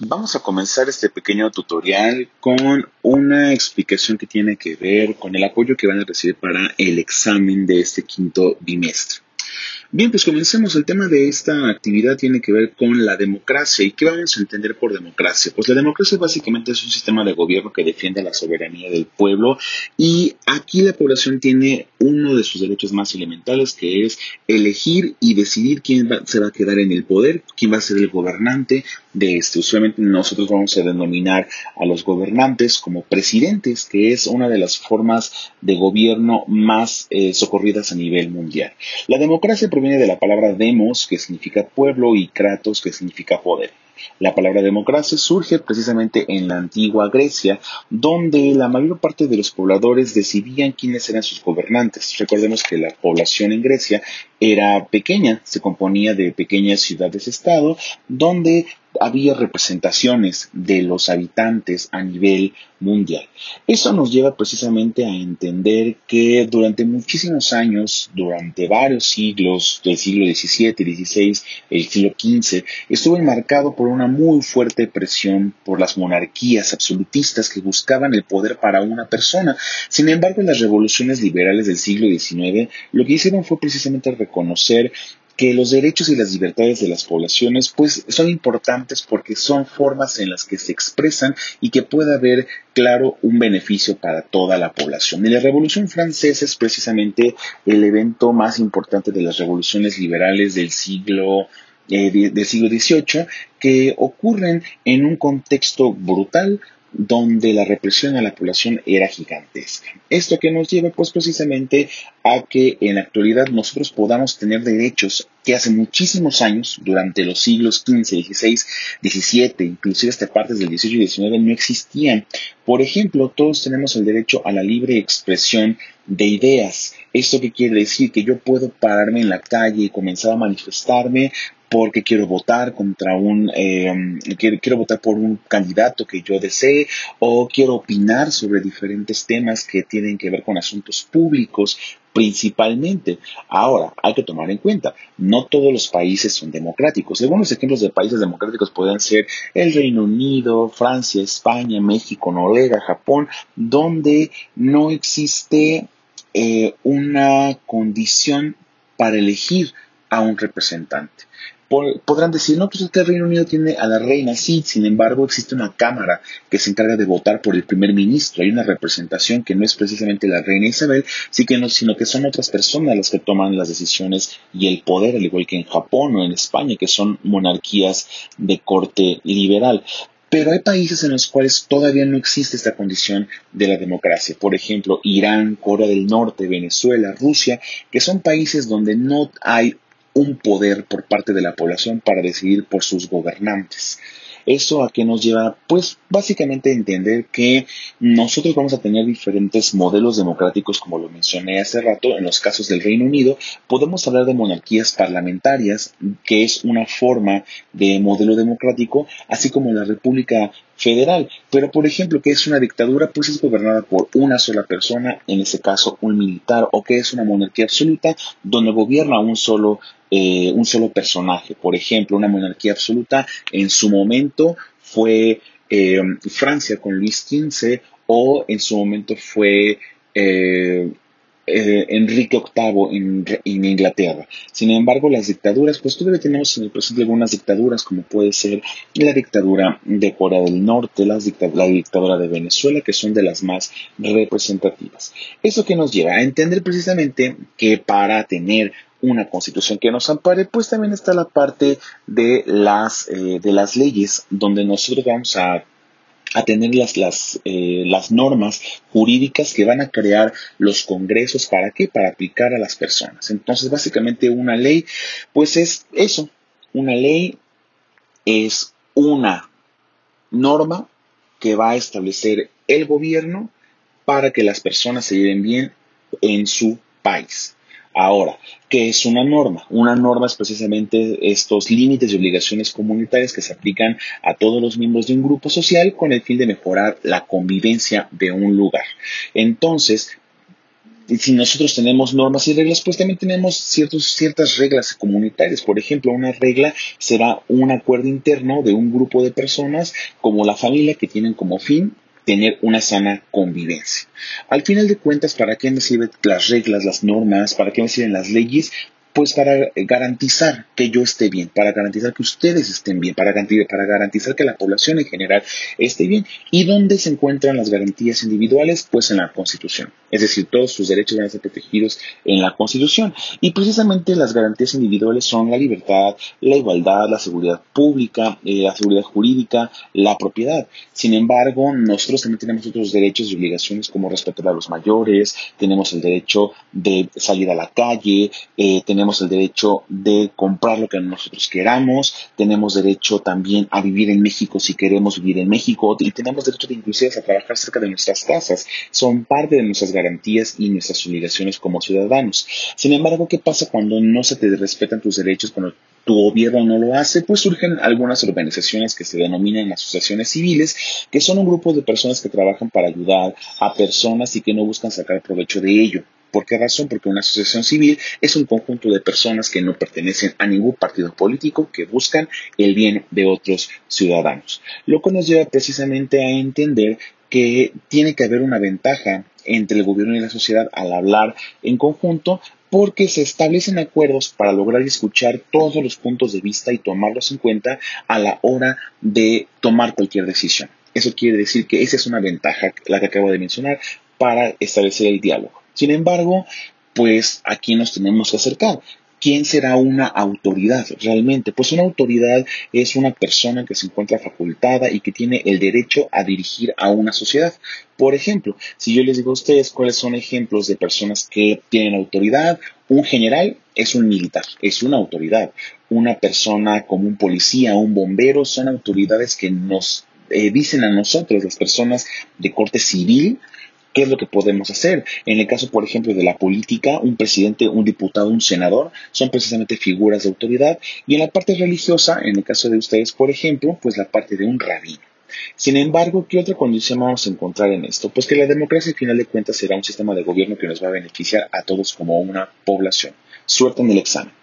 Vamos a comenzar este pequeño tutorial con una explicación que tiene que ver con el apoyo que van a recibir para el examen de este quinto bimestre. Bien, pues comencemos. El tema de esta actividad tiene que ver con la democracia. ¿Y qué vamos a entender por democracia? Pues la democracia básicamente es un sistema de gobierno que defiende la soberanía del pueblo y aquí la población tiene uno de sus derechos más elementales que es elegir y decidir quién se va a quedar en el poder, quién va a ser el gobernante de este. Usualmente nosotros vamos a denominar a los gobernantes como presidentes, que es una de las formas de gobierno más eh, socorridas a nivel mundial. La democracia proviene de la palabra demos, que significa pueblo, y kratos, que significa poder. La palabra democracia surge precisamente en la antigua Grecia, donde la mayor parte de los pobladores decidían quiénes eran sus gobernantes. Recordemos que la población en Grecia era pequeña, se componía de pequeñas ciudades-estado, donde había representaciones de los habitantes a nivel mundial. Eso nos lleva precisamente a entender que durante muchísimos años, durante varios siglos, del siglo XVII, XVI, el siglo XV, estuvo enmarcado por una muy fuerte presión por las monarquías absolutistas que buscaban el poder para una persona. Sin embargo, las revoluciones liberales del siglo XIX lo que hicieron fue precisamente reconocer que los derechos y las libertades de las poblaciones pues son importantes porque son formas en las que se expresan y que puede haber claro un beneficio para toda la población. Y la Revolución Francesa es precisamente el evento más importante de las revoluciones liberales del siglo eh, del siglo XVIII que ocurren en un contexto brutal donde la represión a la población era gigantesca. Esto que nos lleva pues precisamente a que en la actualidad nosotros podamos tener derechos que hace muchísimos años, durante los siglos XV, XVI, XVII, inclusive hasta partes del XVIII y XIX, no existían. Por ejemplo, todos tenemos el derecho a la libre expresión de ideas. ¿Esto qué quiere decir? Que yo puedo pararme en la calle y comenzar a manifestarme porque quiero votar contra un, eh, quiero, votar por un candidato que yo desee o quiero opinar sobre diferentes temas que tienen que ver con asuntos públicos principalmente. Ahora, hay que tomar en cuenta, no todos los países son democráticos. Algunos ejemplos de países democráticos pueden ser el Reino Unido, Francia, España, México, Noruega, Japón, donde no existe eh, una condición para elegir a un representante podrán decir, no, pues es que el Reino Unido tiene a la reina, sí, sin embargo existe una cámara que se encarga de votar por el primer ministro, hay una representación que no es precisamente la reina Isabel, sino que son otras personas las que toman las decisiones y el poder, al igual que en Japón o en España, que son monarquías de corte liberal. Pero hay países en los cuales todavía no existe esta condición de la democracia. Por ejemplo, Irán, Corea del Norte, Venezuela, Rusia, que son países donde no hay un poder por parte de la población para decidir por sus gobernantes. ¿Eso a qué nos lleva? Pues básicamente a entender que nosotros vamos a tener diferentes modelos democráticos, como lo mencioné hace rato, en los casos del Reino Unido, podemos hablar de monarquías parlamentarias, que es una forma de modelo democrático, así como la República Federal. Pero, por ejemplo, que es una dictadura, pues es gobernada por una sola persona, en ese caso un militar, o que es una monarquía absoluta, donde gobierna un solo eh, un solo personaje. Por ejemplo, una monarquía absoluta en su momento fue eh, Francia con Luis XV o en su momento fue eh, Enrique VIII en, Inglaterra. Sin embargo, las dictaduras, pues todavía tenemos en el presente algunas dictaduras, como puede ser la dictadura de Corea del Norte, la dictadura de Venezuela, que son de las más representativas. Eso que nos lleva a entender precisamente que para tener una constitución que nos ampare, pues también está la parte de las, eh, de las leyes, donde nosotros vamos a, tener las, las, eh, las normas jurídicas que van a crear los congresos. ¿Para qué? Para aplicar a las personas. Entonces, básicamente una ley, pues es eso. Una ley es una norma que va a establecer el gobierno para que las personas se lleven bien en su país. Ahora, ¿qué es una norma? Una norma es precisamente estos límites y obligaciones comunitarias que se aplican a todos los miembros de un grupo social con el fin de mejorar la convivencia de un lugar. Entonces, si nosotros tenemos normas y reglas, pues también tenemos ciertas reglas comunitarias. Por ejemplo, una regla será un acuerdo interno de un grupo de personas como la familia que tienen como fin tener una sana convivencia. Al final de cuentas, ¿para qué me sirven las reglas, las normas? ¿Para qué me sirven las leyes? Pues para garantizar que yo esté bien, para garantizar que ustedes estén bien, para garantizar, para garantizar que la población en general esté bien. ¿Y dónde se encuentran las garantías individuales? Pues en la Constitución. Es decir, todos sus derechos van a ser protegidos en la Constitución. Y precisamente las garantías individuales son la libertad, la igualdad, la seguridad pública, eh, la seguridad jurídica, la propiedad. Sin embargo, nosotros también tenemos otros derechos y obligaciones como respetar a los mayores, tenemos el derecho de salir a la calle, eh, tenemos tenemos el derecho de comprar lo que nosotros queramos, tenemos derecho también a vivir en México si queremos vivir en México y tenemos derecho de inclusive a trabajar cerca de nuestras casas. Son parte de nuestras garantías y nuestras obligaciones como ciudadanos. Sin embargo, ¿qué pasa cuando no se te respetan tus derechos, cuando tu gobierno no lo hace, pues surgen algunas organizaciones que se denominan asociaciones civiles, que son un grupo de personas que trabajan para ayudar a personas y que no buscan sacar provecho de ello. ¿Por qué razón? Porque una asociación civil es un conjunto de personas que no pertenecen a ningún partido político que buscan el bien de otros ciudadanos. Lo que nos lleva precisamente a entender que tiene que haber una ventaja entre el gobierno y la sociedad al hablar en conjunto porque se establecen acuerdos para lograr escuchar todos los puntos de vista y tomarlos en cuenta a la hora de tomar cualquier decisión. Eso quiere decir que esa es una ventaja, la que acabo de mencionar, para establecer el diálogo. Sin embargo, pues aquí nos tenemos que acercar. ¿Quién será una autoridad realmente? Pues una autoridad es una persona que se encuentra facultada y que tiene el derecho a dirigir a una sociedad. Por ejemplo, si yo les digo a ustedes cuáles son ejemplos de personas que tienen autoridad, un general es un militar, es una autoridad. Una persona como un policía, un bombero, son autoridades que nos eh, dicen a nosotros, las personas de corte civil, ¿Qué es lo que podemos hacer? En el caso, por ejemplo, de la política, un presidente, un diputado, un senador son precisamente figuras de autoridad. Y en la parte religiosa, en el caso de ustedes, por ejemplo, pues la parte de un rabino. Sin embargo, ¿qué otra condición vamos a encontrar en esto? Pues que la democracia, al final de cuentas, será un sistema de gobierno que nos va a beneficiar a todos como una población. Suerte en el examen.